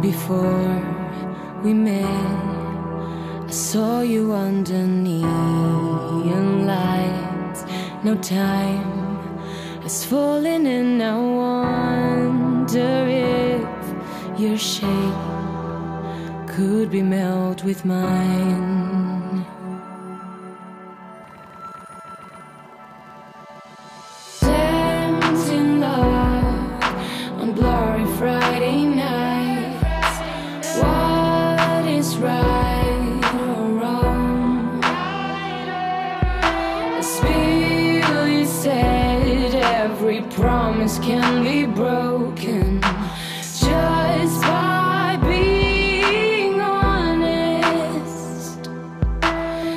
before we met. I saw you under neon lights. No time has fallen, and I wonder if your shape could be melt with mine. Every promise can be broken just by being honest.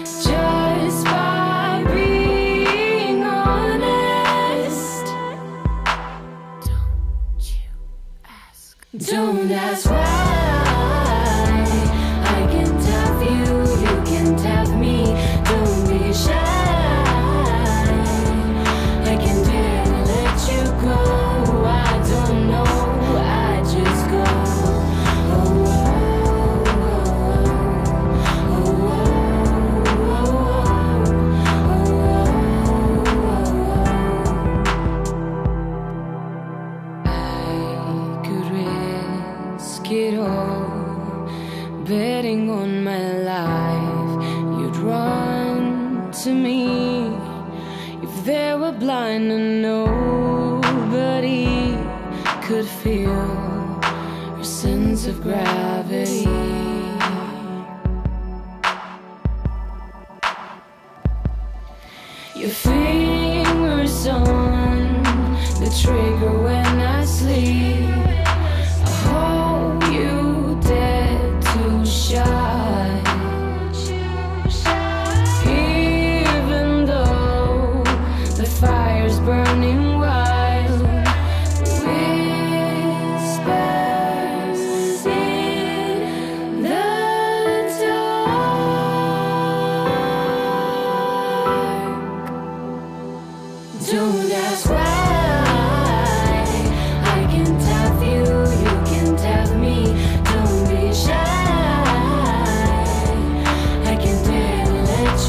Just by being honest. Don't you ask. Don't ask why. It all, betting on my life. You'd run to me if they were blind and nobody could feel your sense of gravity. Your fingers on the trigger when I sleep.